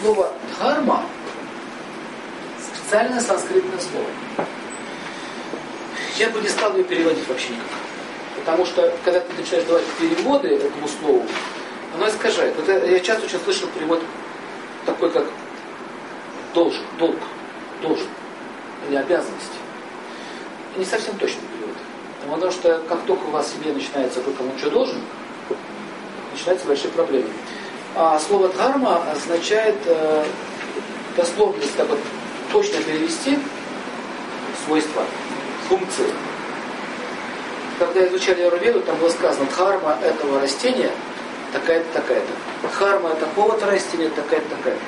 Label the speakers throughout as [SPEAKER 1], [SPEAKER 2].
[SPEAKER 1] слово дхарма специальное санскритное слово. Я бы не стал ее переводить вообще никак. Потому что, когда ты начинаешь давать переводы этому слову, оно искажает. Вот я часто очень слышал перевод такой, как должен, долг, должен, или обязанность. Не совсем точный перевод. Потому что как только у вас в семье начинается кто кому что должен, начинаются большие проблемы. А слово дхарма означает э, дословно, если так вот точно перевести, свойства, функции. Когда изучали Айурведу, там было сказано, дхарма этого растения такая-то, такая-то. Дхарма такого-то растения такая-то, такая-то.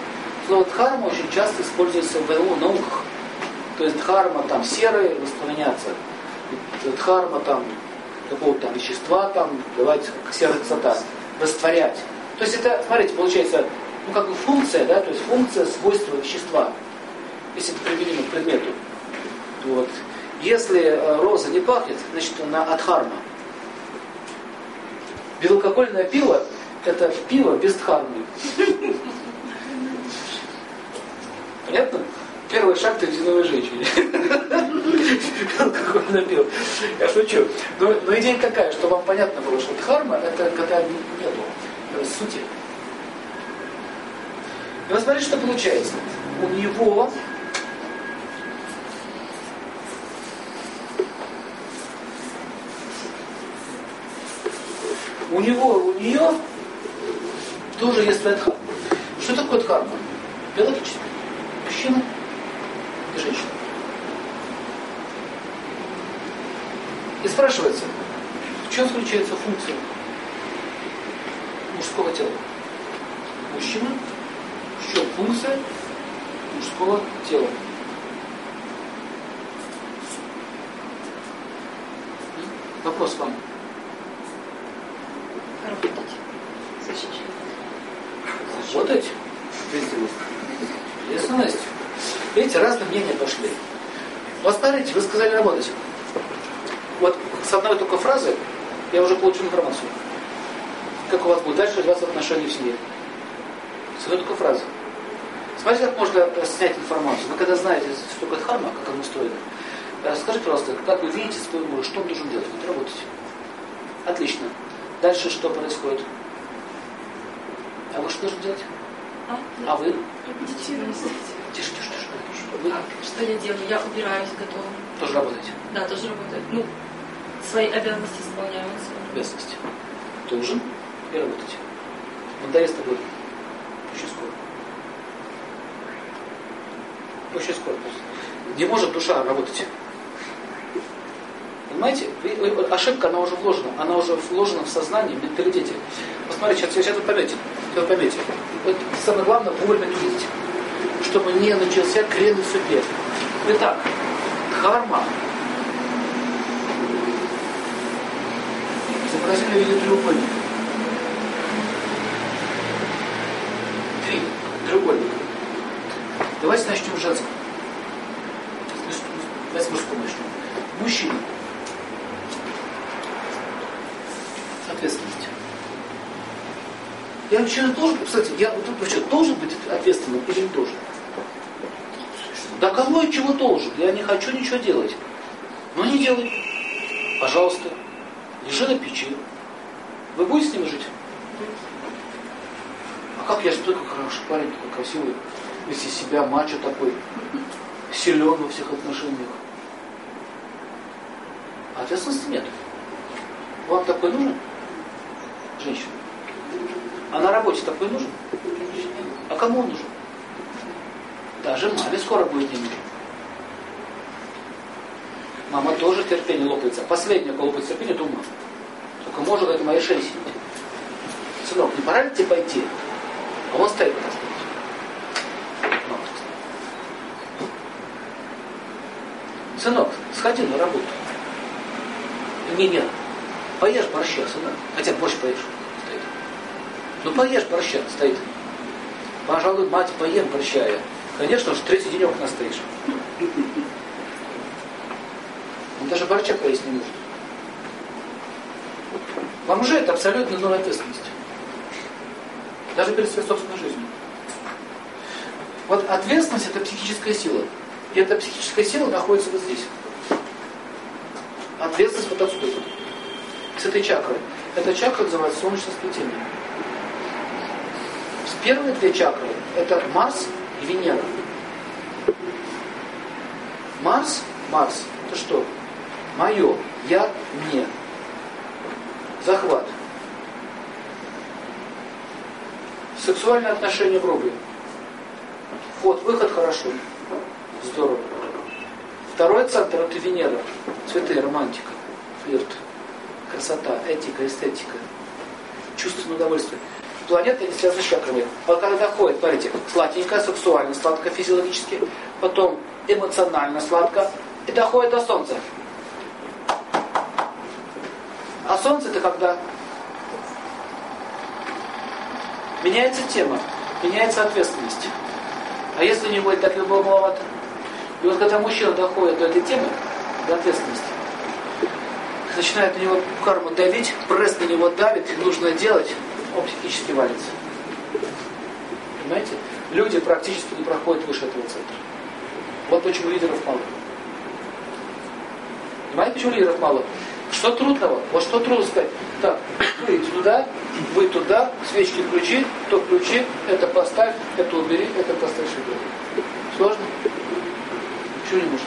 [SPEAKER 1] Слово дхарма очень часто используется в науках. То есть дхарма там серые воспламеняться, дхарма там какого-то там вещества там, давайте серая красота, растворять. То есть это, смотрите, получается, ну как бы функция, да, то есть функция свойства вещества, если это применимо к предмету. Вот. Если э, роза не пахнет, значит она от харма. Белококольное пиво – это пиво без дхармы. Понятно? Первый шаг к резиновой женщине. Алкогольное пиво. Я шучу. Но, но идея какая, что вам понятно было, что дхарма – это когда нету сути. И вот смотрите, что получается. У него у него, у нее тоже есть дхарма. Что такое дхарма? Биологически. Мужчина и женщина. И спрашивается, в чем заключается функция мужского тела? Мужчина, чем функция мужского тела? Вопрос вам.
[SPEAKER 2] Работать. Защищать.
[SPEAKER 1] Работать? Ясность. Видите, разные мнения пошли. Вот смотрите, вы сказали работать. Вот с одной только фразы я уже получил информацию. Как у вас будет дальше развиваться отношения в семье. Одной только фразы. Смотрите, как можно снять информацию. Вы когда знаете, что такое харма, как оно устроено, скажите, пожалуйста, как вы видите свой муж, что он должен делать? Вот работать. Отлично. Дальше что происходит? А вы что должны делать?
[SPEAKER 2] А,
[SPEAKER 1] А вы?
[SPEAKER 2] Репетитивно.
[SPEAKER 1] Тише, тише, тише. Вы
[SPEAKER 2] А, что я делаю? Я убираюсь, готова.
[SPEAKER 1] тоже работаете.
[SPEAKER 2] Да, тоже работаю. Ну, свои обязанности исполняю.
[SPEAKER 1] Обязанности. Должен и работать. Надоест тобой. Очень скоро. Очень скоро. Не может душа работать. Понимаете? Ошибка, она уже вложена. Она уже вложена в сознание, в менталитете. Посмотрите, сейчас, сейчас вы поймете. Вы поймете. Вот самое главное вовремя не видеть. Чтобы не начался крен в судьбе. Итак, дхарма. Изобразили в Треугольник. Давайте начнем с женского. Давайте с мужского начнем. Мужчина. Ответственность. Я вообще должен, кстати, я вот тут вообще должен быть ответственным или не должен? Да кого и чего должен? Я не хочу ничего делать. Ну не делай. Пожалуйста. Лежи на печи. Вы будете с ним жить? Как я смотрю, как хороший парень, такой красивый, из себя мачо такой, силен во всех отношениях. А ответственности нет. Вам такой нужен? Женщина. А на работе такой нужен? А кому он нужен? Даже маме скоро будет не нужен. Мама тоже терпение лопается. Последнее, кого лопается терпение, это у мамы. Только может это моей шее сидеть. Сынок, не пора ли тебе пойти? Он стоит сказала. Сынок, сходи на работу. Не, нет. Поешь борща, сынок. Хотя борщ поешь. Стоит. Ну поешь борща, стоит. Пожалуй, мать, поем борща я. Конечно же, третий день окна стоишь. Он даже борча поесть не может. Уже это абсолютно новая ответственность. Даже перед своей собственной жизнью. Вот ответственность это психическая сила. И эта психическая сила находится вот здесь. Ответственность вот отсюда. С этой чакры. Эта чакра называется солнечное сплетение. Первые две чакры это Марс и Венера. Марс, Марс, это что? Мое, я, мне. Захват. Сексуальные отношения грубые. Вход, выход хорошо. Здорово. Второй центр это Венера. Цветы, романтика, флирт, красота, этика, эстетика, чувственное удовольствие. Планета не связана с чакрами. Вот когда доходит, смотрите, сладенько, сексуально, сладко физиологически, потом эмоционально сладко, и доходит до Солнца. А Солнце это когда меняется тема, меняется ответственность. А если не будет так любого маловато? И вот когда мужчина доходит до этой темы, до ответственности, начинает на него карму давить, пресс на него давит, нужно делать, он психически валится. Понимаете? Люди практически не проходят выше этого центра. Вот почему лидеров мало. Понимаете, почему лидеров мало? Что трудного? Вот что трудно сказать? Так, вы туда, вы туда, свечки включи, то включи, это поставь, это убери, это поставь сюда. Сложно? Почему не может?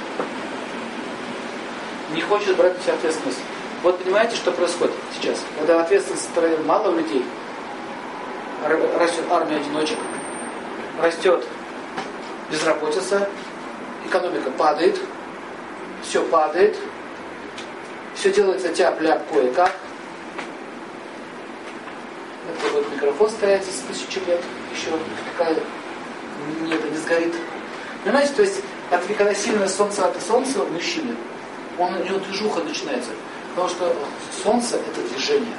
[SPEAKER 1] Не хочет брать на ответственность. Вот понимаете, что происходит сейчас? Когда ответственность мало у людей, растет армия одиночек, растет безработица, экономика падает, все падает, все делается тяп-ляп кое-как. Это вот микрофон стоять здесь тысячи лет, еще такая не, это не сгорит. Понимаете, то есть от, когда сильное солнце от солнца у мужчины, он, у него движуха начинается. Потому что солнце это движение.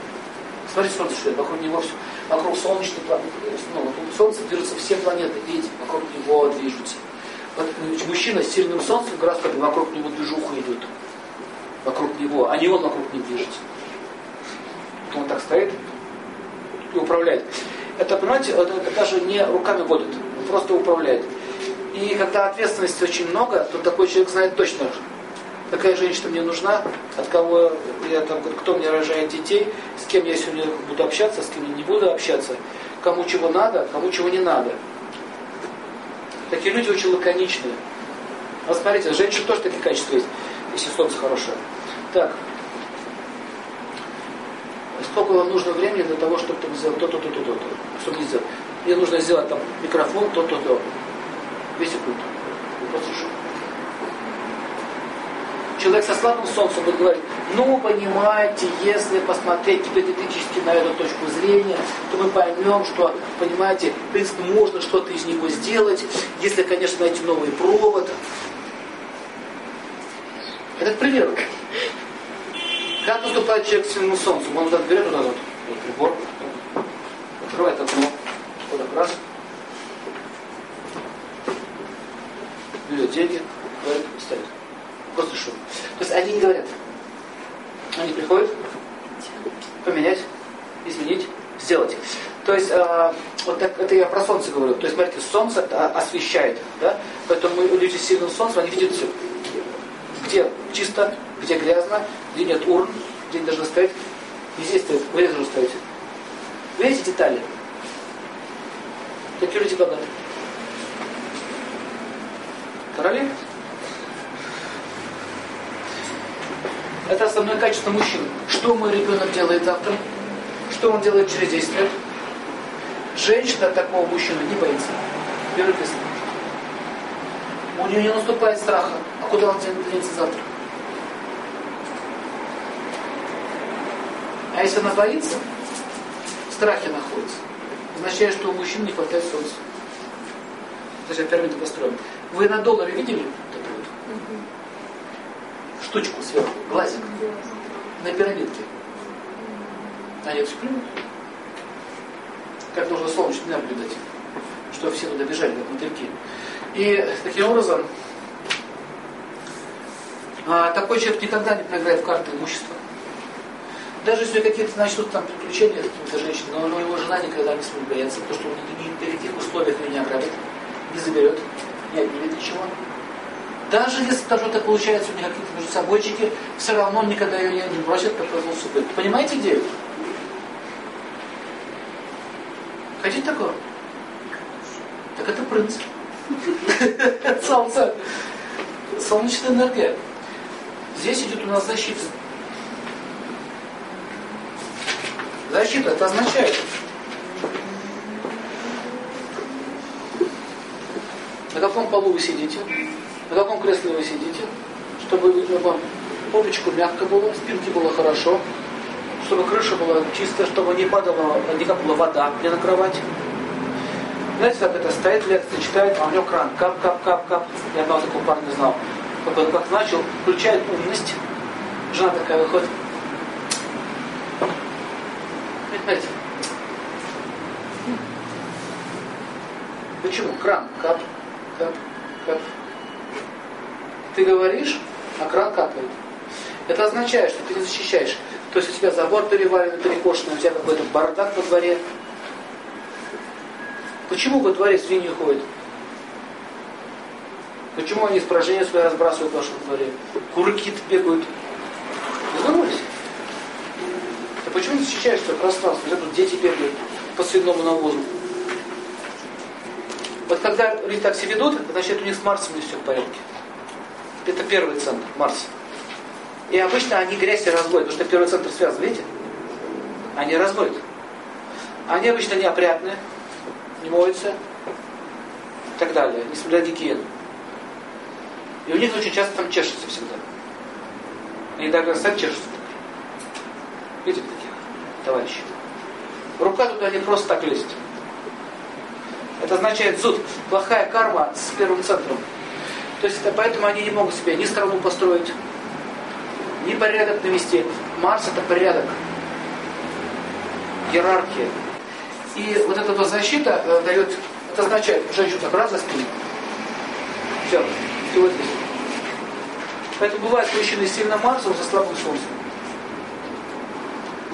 [SPEAKER 1] Смотрите, солнце что вокруг него все, вокруг солнечной планеты, ну, вокруг солнца движутся все планеты, видите, вокруг него движутся. Вот мужчина с сильным солнцем, как раз вокруг него движуха идет вокруг него, а не он вокруг них движется. Он так стоит и управляет. Это, понимаете, это, это даже не руками водит, он просто управляет. И когда ответственности очень много, то такой человек знает точно, какая женщина мне нужна, от кого я там, кто мне рожает детей, с кем я сегодня буду общаться, с кем я не буду общаться, кому чего надо, кому чего не надо. Такие люди очень лаконичные. Вот смотрите, женщин тоже такие качества есть, если солнце хорошее. Так. Сколько вам нужно времени для того, чтобы там сделать то-то, то-то, то-то. Что мне сделать? Мне нужно сделать там микрофон, то-то, то. Две секунды. Послушай. Человек со слабым солнцем будет говорить, ну, понимаете, если посмотреть гипотетически на эту точку зрения, то мы поймем, что, понимаете, в принципе, можно что-то из него сделать, если, конечно, найти новый провод. Это к Как наступает человек к сильному солнцу? Он так берет вот этот вот, прибор, открывает окно, вот так раз, берет деньги, говорит, ставит. Просто шум. То есть они не говорят. Они приходят поменять, изменить, сделать. То есть, э, вот так, это я про солнце говорю. То есть, смотрите, солнце освещает, да? Поэтому люди с сильным солнцем, они видят все. Где чисто, где грязно, где нет урн, где не должны стоять. Не здесь стоит, вы должны стоять. Видите детали? Такие люди богаты. Короли? Это основное качество мужчин. Что мой ребенок делает завтра? Что он делает через 10 лет? Женщина такого мужчины не боится. Первый признак. У нее не наступает страха. А куда он денется завтра? А если она боится, в страхе находится, означает, что у мужчин не хватает солнца. Значит, пирамида построена. Вы на долларе видели вот эту вот штучку сверху, глазик? На пирамидке. Они это плюнут. Как нужно солнечный энергию чтобы все туда бежали, как мотыльки. И таким образом, такой человек никогда не проиграет в карты имущества. Даже если какие-то начнут там приключения с какими-то женщинами, но, его жена никогда не сможет бояться, потому что он ни, ни при каких условиях ее не ограбит, не заберет, не отнимет ничего. Даже если даже это получается у них какие-то между собойчики, все равно он никогда ее не бросит, как произвол судьбы. Понимаете идею? Хотите такого? Так это принцип. Солнце. Солнечная энергия. Здесь идет у нас защита. Защита это означает, на каком полу вы сидите, на каком кресле вы сидите, чтобы вам попечку мягко было, спинки было хорошо, чтобы крыша была чистая, чтобы не падала, не капала вода мне на кровать. Знаете, как это стоит, лекция читает, а у него кран, кап, кап, кап, кап. Я одного такого парня знал. Как он как начал, включает умность. Жена такая выходит. Понимаете? Почему? Кран, кап, кап, кап. Ты говоришь, а кран капает. Это означает, что ты не защищаешь. То есть у тебя забор перевален, перекошенный, у тебя какой-то бардак во дворе, Почему во дворе свиньи ходят? Почему они испражнения свои разбрасывают в вашем дворе? Курки бегают. Задумались? Ты почему не защищаешь свое пространство? Где тут дети бегают по свиному навозу? Вот когда люди так себя ведут, значит у них с Марсом не все в порядке. Это первый центр, Марс. И обычно они грязь и разводят, потому что первый центр связан, видите? Они разводят. Они обычно неопрятные, не моются и так далее, несмотря на гигиену. И у них очень часто там чешется всегда. Они даже сами чешутся. Видите таких товарищей? Рука туда не просто так лезет. Это означает зуд, плохая карма с первым центром. То есть это поэтому они не могут себе ни страну построить, ни порядок навести. Марс это порядок. Иерархия. И вот эта вот защита э, дает, это означает, женщину так раз за спину. Все, всего здесь. Поэтому бывает мужчины сильно Марсом за слабым Солнцем.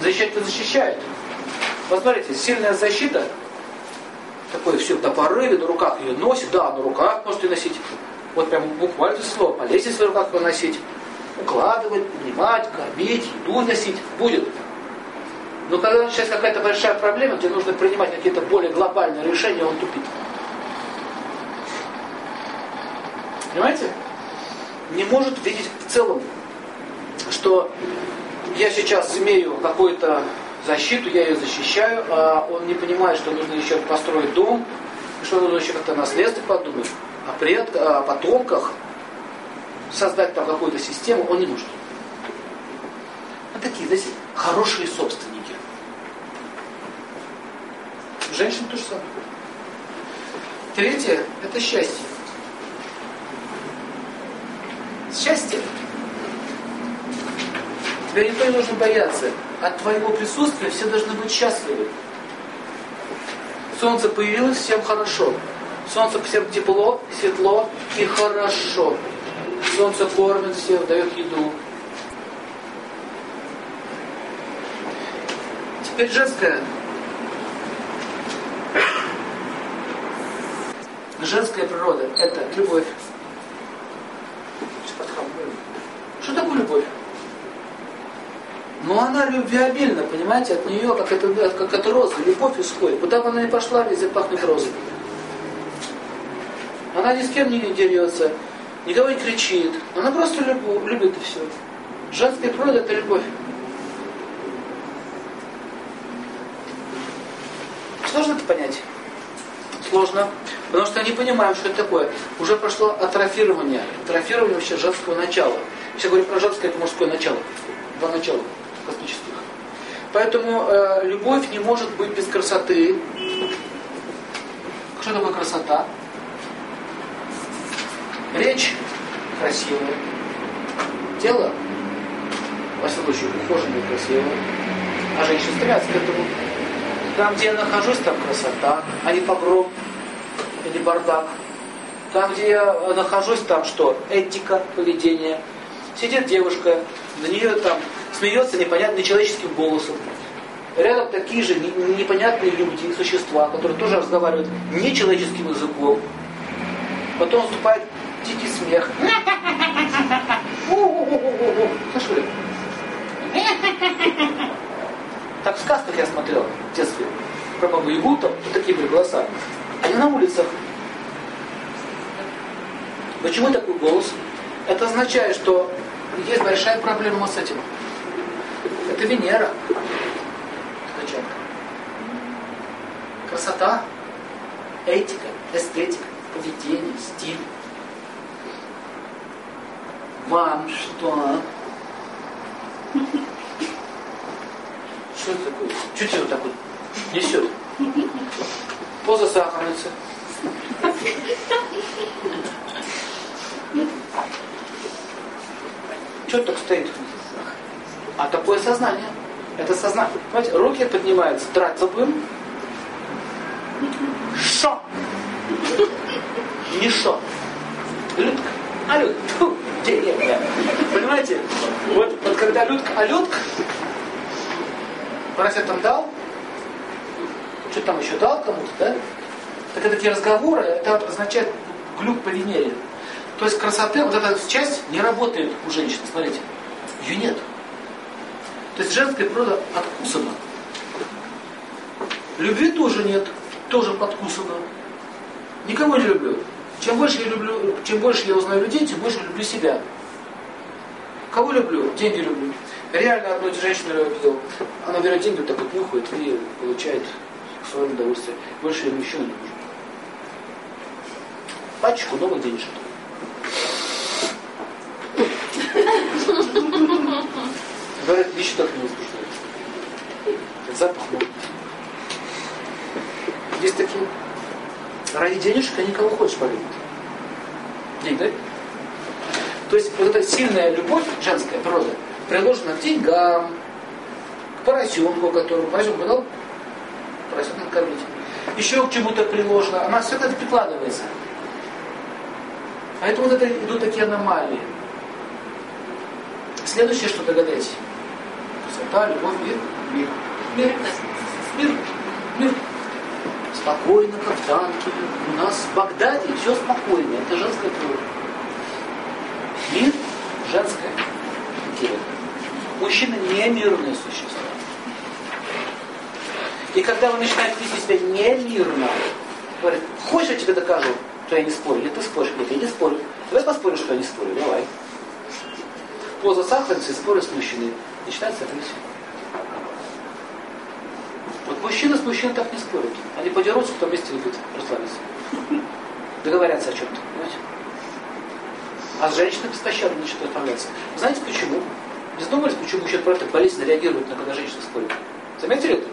[SPEAKER 1] Защищать-то защищает. Посмотрите, сильная защита, такое все на порыве, на руках ее носит, да, на руках можете носить. Вот прям буквально слово, полезть в руках носить, укладывать, поднимать, кормить, еду носить, будет. Но когда начинается какая-то большая проблема, где нужно принимать какие-то более глобальные решения, он тупит. Понимаете? Не может видеть в целом, что я сейчас имею какую-то защиту, я ее защищаю, а он не понимает, что нужно еще построить дом, что нужно еще как-то наследство подумать, о, пред, о потомках, создать там какую-то систему, он не может. Вот такие, знаете, хорошие собственники. Женщин то же самое. Третье – это счастье. Счастье. Тебя никто не нужно бояться. От твоего присутствия все должны быть счастливы. Солнце появилось, всем хорошо. Солнце всем тепло, светло и хорошо. Солнце кормит всех, дает еду. Теперь женское женская природа – это любовь. Что такое любовь? Но она любвеобильна, понимаете, от нее, как это, как от розы, любовь исходит. Куда бы она ни пошла, везде пахнет розой. Она ни с кем не дерется, никого не кричит. Она просто любовь, любит и все. Женская природа – это любовь. Сложно это понять? Сложно. Потому что они понимают, что это такое. Уже прошло атрофирование. Атрофирование вообще женского начала. Все говорят про женское, это мужское начало. Два начала космических. Поэтому э, любовь не может быть без красоты. Что такое красота? Речь красивая. Тело, во всяком случае, ухоженное красивое. А женщины стремятся к этому. Там, где я нахожусь, там красота, а не погром или бардак. Там, где я нахожусь, там что? Этика, поведение. Сидит девушка, на нее там смеется непонятным человеческим голосом. Рядом такие же непонятные люди, существа, которые тоже разговаривают нечеловеческим языком. Потом наступает дикий смех. Слышали? Так в сказках я смотрел в детстве. Про бабу Ягу, там такие были голоса. Они на улицах. Почему такой голос? Это означает, что есть большая проблема с этим. Это Венера. Зачем? Красота, этика, эстетика, поведение, стиль. Вам что? Что это такое? Что тебе вот так вот несет? Поза сахарницы. Что так стоит? А такое сознание. Это сознание. Понимаете, руки поднимаются, драться будем. Шо? Не шо. Людка. А Людка. Фу, деревня. Понимаете? Вот, вот когда Людка, а Людка, Поросят там дал, что там еще дал кому-то, да? Так это такие разговоры, это означает глюк по Венере. То есть красоты, вот эта часть не работает у женщин, смотрите. Ее нет. То есть женская природа откусана. Любви тоже нет, тоже подкусана. Никого не люблю. Чем больше я люблю, чем больше я узнаю людей, тем больше люблю себя. Кого люблю? Деньги люблю. Реально одну женщину я видел. Она берет деньги, вот так вот нюхает и получает свое удовольствие. Больше ему еще не нужно. Пачку новых денежек. Говорят, вещи так не возбуждают. Запах мой. Есть такие. Ради денежек они кого хочешь полюбят. Деньги, да? То есть вот эта сильная любовь, женская природа, приложена к деньгам, к поросенку, которому поросенку дал, поросенка накормить. Еще к чему-то приложено. Она все это прикладывается. Поэтому вот это идут такие аномалии. Следующее, что догадайтесь. Красота, любовь, мир, мир. Мир. Мир. Мир. Спокойно, как в танке. У нас в Багдаде все спокойно. Это женская природа. Мир женская. Интересно. Мужчина не мирное существо. И когда вы начинаете вести себя немирно, говорит, хочешь я тебе докажу, что я не спорю, или ты споришь, нет, я не спорю. Давай поспорим, что я не спорю, давай. Поза сахарницы, споры с мужчиной. Начинается агрессия. Вот мужчина с мужчиной так не спорят. Они подерутся, кто вместе любит расслабиться. Договорятся о чем-то, понимаете? А с женщиной постоянно начинают отправляться. Знаете почему? Не задумывались, почему мужчина просто болезненно реагирует на когда женщина спорит? Заметили это?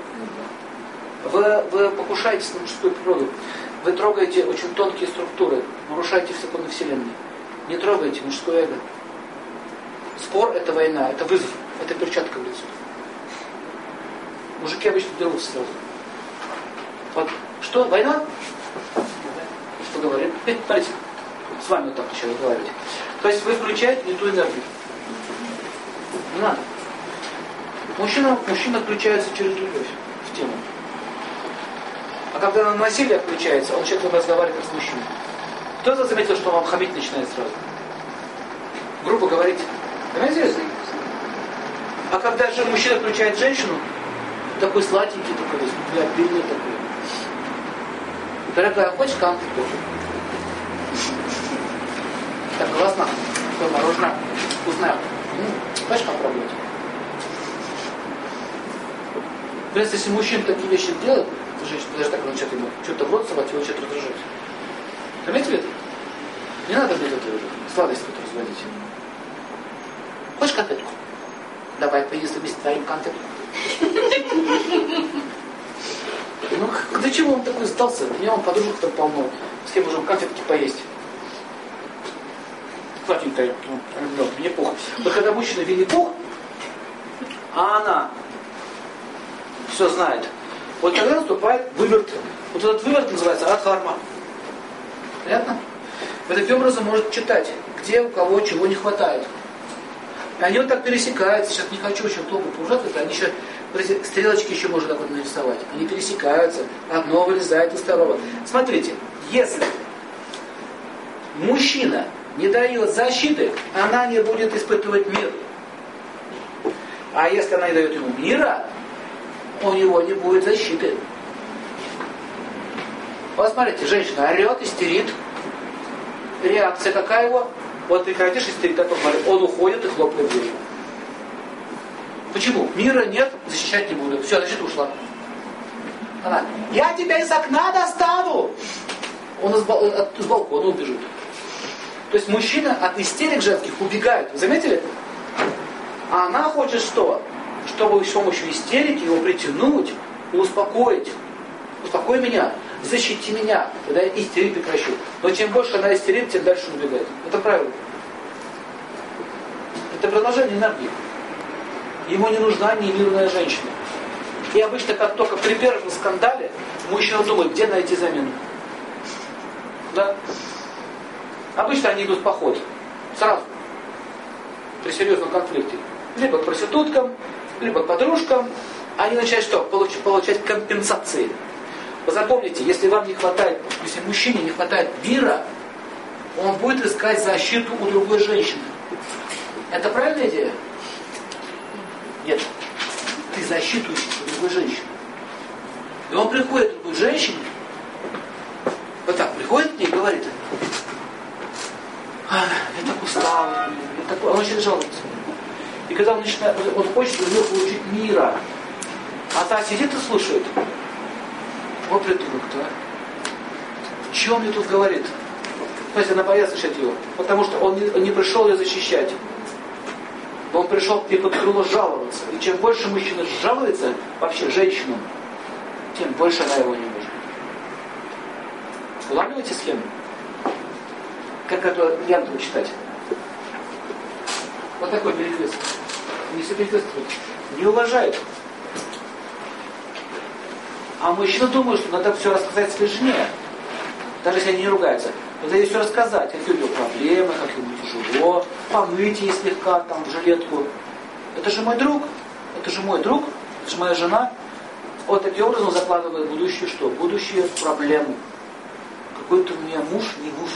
[SPEAKER 1] Вы, вы покушаетесь на мужскую природу. Вы трогаете очень тонкие структуры, нарушаете все законы Вселенной. Не трогайте мужское эго. Спор – это война, это вызов, это перчатка в лицо. Мужики обычно дерутся сразу. Вот. Что, война? Поговорим. Смотрите, с вами вот так еще разговаривать. То есть вы включаете не ту энергию. Не надо. Мужчина, мужчина включается через любовь в тему. А когда на насилие включается, он человек разговаривает с мужчиной. Кто-то заметил, что вам хамить начинает сразу. Грубо говорить. Заметили? А когда же мужчина включает женщину, такой сладенький, такой, обильный такой. Дорогая, хочешь конфету? Так классно. Такое мороженое вкусное. Хочешь попробовать? Принципе, если мужчина такие вещи делает, женщина даже так начнет ему что-то в рот совать, его начнет раздражать. Заметили это? Не надо мне это сладость тут разводить. Хочешь конфетку? Давай, вместе твоим конфетку. Ну, до чего он такой сдался? У него подружек там полно. С кем можем конфетки поесть? Сладенькая, ну, мне пух. Но когда мужчина видит пух, а она все знает, вот тогда наступает выверт. Вот этот выверт называется адхарма. Понятно? Вы таким образом может читать, где у кого чего не хватает. Они вот так пересекаются. Сейчас не хочу очень долго погружаться, они еще стрелочки еще можно так вот нарисовать. Они пересекаются, одно вылезает из второго. Смотрите, если мужчина не дает защиты, она не будет испытывать мир. А если она не дает ему мира, у него не будет защиты. Вот смотрите, женщина орет, истерит. Реакция какая его? Вот прекратишь истерить, так он говорит, он уходит и хлопает дверью. Почему? Мира нет, защищать не буду. Все, значит ушла. Она, я тебя из окна достану. Он из, из балкона убежит. То есть мужчина от истерик женских убегает. Вы заметили? А она хочет что? Чтобы с помощью истерики его притянуть и успокоить. Успокой меня, защити меня, тогда я истерить прекращу. Но чем больше она истерит, тем дальше убегает. Это правильно. Это продолжение энергии. Ему не нужна немирная женщина. И обычно, как только при первом скандале, мужчина думает, где найти замену. Да? Обычно они идут в поход. Сразу. При серьезном конфликте. Либо к проституткам, либо к подружкам. Они начинают что? Получать компенсации. Запомните, если вам не хватает, если мужчине не хватает мира, он будет искать защиту у другой женщины. Это правильная идея? Нет. Ты защиту у другой женщины. И он приходит к другой женщине, вот так, приходит к ней и говорит, а, я так устал, я так... он начинает жаловаться. И когда он начинает, он хочет у нее получить мира, а та сидит и слушает. Вот придурок-то, а. Чем мне тут говорит? То есть она боится слышать его. Потому что он не, он не пришел ее защищать. Он пришел к ней под крыло жаловаться. И чем больше мужчина жалуется, вообще женщинам, тем больше она его не может. Улавливаете схему? Как это Янту читать? Вот такой перекрест. Не соответствует. Не уважает. А мужчина думает, что надо все рассказать своей жене. Даже если они не ругаются. Надо ей все рассказать, какие у него проблемы, как ему тяжело, помыть ей слегка там в жилетку. Это же мой друг, это же мой друг, это же моя жена. Вот таким образом закладывает будущее что? Будущее проблему. Какой-то у меня муж, не муж.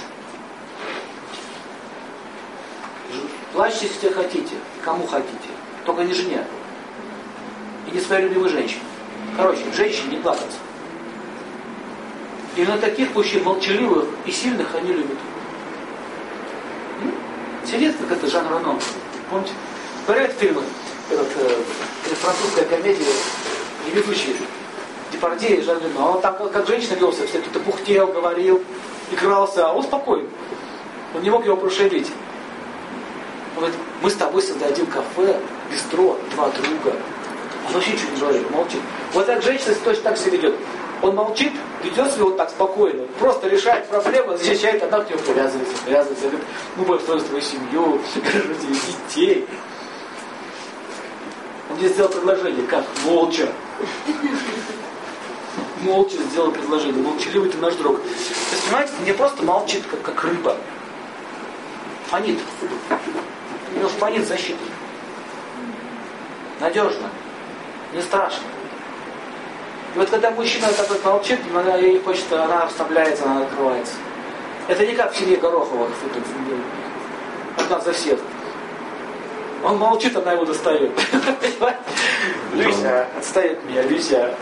[SPEAKER 1] Плачьте, если хотите, кому хотите, только не жене. И не своей любимой женщине. Короче, женщине не плакаться. Именно таких мужчин, молчаливых и сильных, они любят. Сидит, как это Жан Рено. Помните? Говорят фильмы, этот, э, французская комедия, и ведущий Депардье и Жан Рено. Он там как, женщина велся, все кто-то пухтел, говорил, игрался, а он спокойно. Он не мог его прошевить. Он говорит, мы с тобой создадим кафе, бистро, два друга. Он вообще ничего не говорит, молчит. Вот так женщина точно так себя ведет. Он молчит, ведет себя вот так спокойно, просто решает проблемы, защищает, она к нему привязывается, привязывается, говорит, ну, строить свою семью, детей. Он мне сделал предложение, как? Молча. Молча сделал предложение. Молчаливый ты наш друг. То есть, понимаете, не просто молчит, как, как рыба. Фонит. У него фонит защита. Надежно. Не страшно. И вот когда мужчина такой молчит, она ей хочет, она расслабляется, она открывается. Это не как в семье Горохова, одна за всех. Он молчит, она его достает. Люся, отстает от меня, Люся.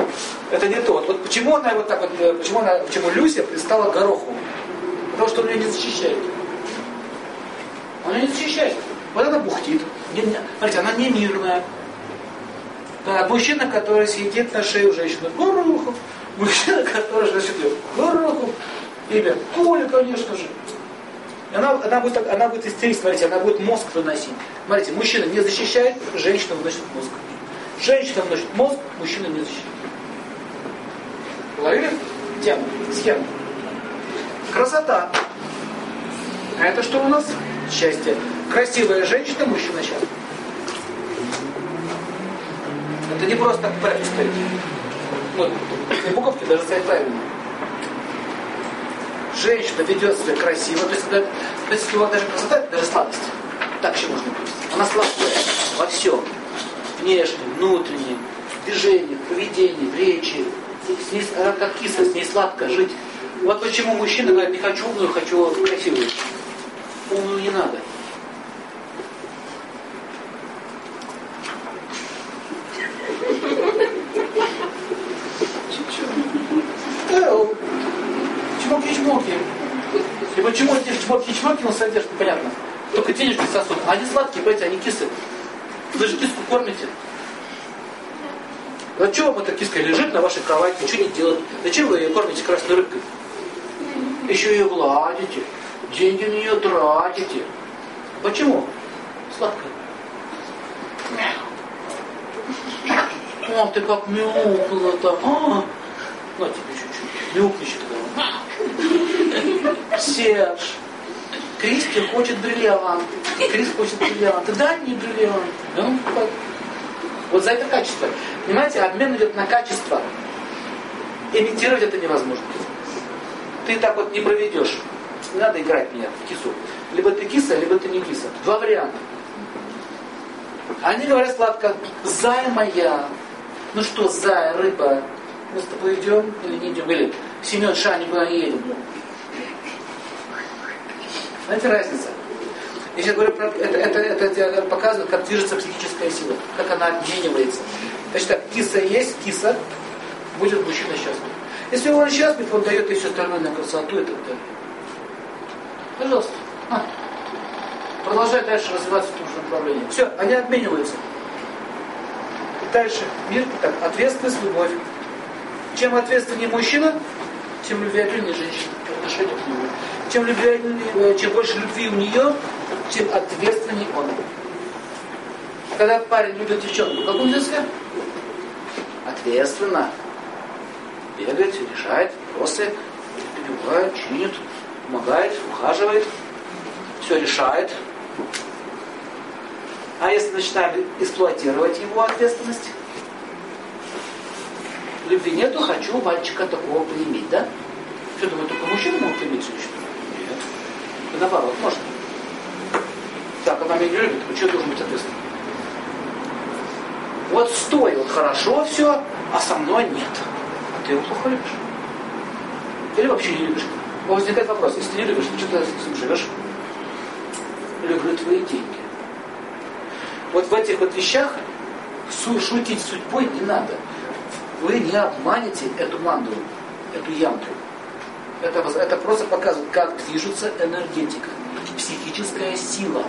[SPEAKER 1] Это не то. Вот почему она вот так вот, э, почему, она, почему Люся пристала к Горохову? Потому что он ее не защищает. Он ее не защищает. Вот она бухтит. Смотрите, она не мирная. Да, мужчина, который сидит на шее у женщины, Горохов. Мужчина, который значит, Горохов. Имя Коля, конечно же. Она, она, будет, она будет истерить, смотрите, она будет мозг выносить. Смотрите, мужчина не защищает, женщина выносит мозг. Женщина выносит мозг, мужчина не защищает. Ловили тему, схему? Красота. А это что у нас? Счастье. Красивая женщина, мужчина счастлив. Это не просто так правильно стоит. Вот, эти буковки даже стоят правильно. Женщина ведет себя красиво, то есть, когда, то есть у вас даже красота, это даже сладость. Так еще можно быть. Она сладкая во всем. Внешнем, внутреннем, движениях, поведении, речи. С ней, она как кисло, с ней сладко жить. Вот почему мужчина говорит, не хочу умную, хочу красивую. Умную не надо. Чмоки-чмоки. И почему эти чмоки-чмоки он содержит, понятно. Только денежки сосут. А они сладкие, понимаете, они кислые. Вы же киску кормите. Зачем эта киска лежит на вашей кровати, ничего не делает? Зачем вы ее кормите красной рыбкой? Еще ее гладите, деньги на нее тратите. Почему? Сладкая. Мам, ты как мяукала там. А, на тебе чуть-чуть. Мяукни еще тогда. Серж. Кристи хочет бриллиант. Крис хочет бриллиант. Да, не бриллиант. Ну, вот за это качество. Понимаете, обмен идет на качество. Имитировать это невозможно. Ты так вот не проведешь. Не надо играть меня в кису. Либо ты киса, либо ты не киса. Два варианта. Они говорят сладко, зая моя. Ну что, зая, рыба, мы с тобой идем или не идем? Или Семен Ша никуда не едем. Знаете разница? Я сейчас говорю про это, это, это, это показывает, как движется психическая сила, как она обменивается. Значит так, киса есть, киса, будет мужчина счастлив. Если он счастлив, он дает и все остальное на красоту и так далее. Пожалуйста. А. Продолжай дальше развиваться в том же направлении. Все, они обмениваются. Дальше. Мир так, ответственность, любовь. Чем ответственнее мужчина, тем любвеобильнее женщина по отношению к нему. Чем, любвеобильнее, чем больше любви у нее, тем ответственнее он. Когда парень любит девчонку, как он себя? Ответственно. Бегает, решает вопросы, перебивает, чинит, помогает, ухаживает, все решает. А если начинаем эксплуатировать его ответственность, любви нету, хочу мальчика такого поиметь, да? Что думаю, только мужчина могут иметь женщину? Наоборот, можно. Так, она меня не любит, а что должен быть ответственным? Вот стой, вот хорошо все, а со мной нет. А ты его плохо любишь. Или вообще не любишь. Возникает вопрос, если ты не любишь, что ты с ним живешь? Люблю твои деньги. Вот в этих вот вещах шутить судьбой не надо. Вы не обманете эту мандру, эту янтру. Это, это просто показывает, как движется энергетика, психическая сила.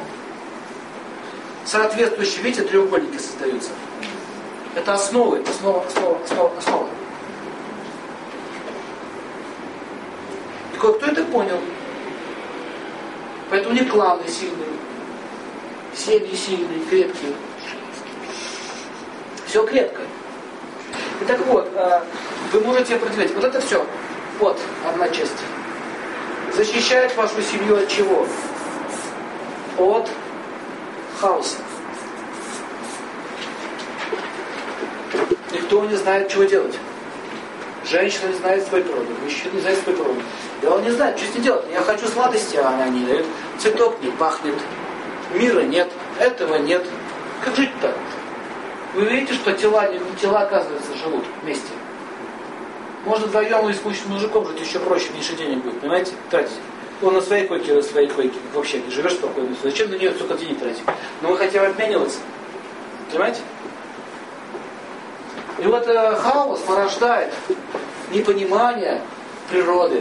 [SPEAKER 1] Соответствующие, видите, треугольники создаются. Это основы, основа, основа, основа, основа. И кто это понял? Поэтому не кланы сильные, семьи сильные, крепкие. Все крепко. И так вот, э, вы можете определить, вот это все, вот одна часть. Защищает вашу семью от чего? От хаоса. Никто не знает, чего делать. Женщина не знает своей природы, мужчина не знает своей природы. И он не знает, что с ней делать. Я хочу сладости, а она не дает. Цветок не пахнет. Мира нет. Этого нет. Как жить-то? Вы видите, что тела, тела оказывается, живут вместе. Можно вдвоем и с мужиком жить еще проще, меньше денег будет, понимаете? Тратить. Он на своей койке, на своей койке, как вообще, ты живешь спокойно. Зачем на нее столько денег тратить? Но мы хотим обмениваться. Понимаете? И вот э, хаос порождает непонимание природы,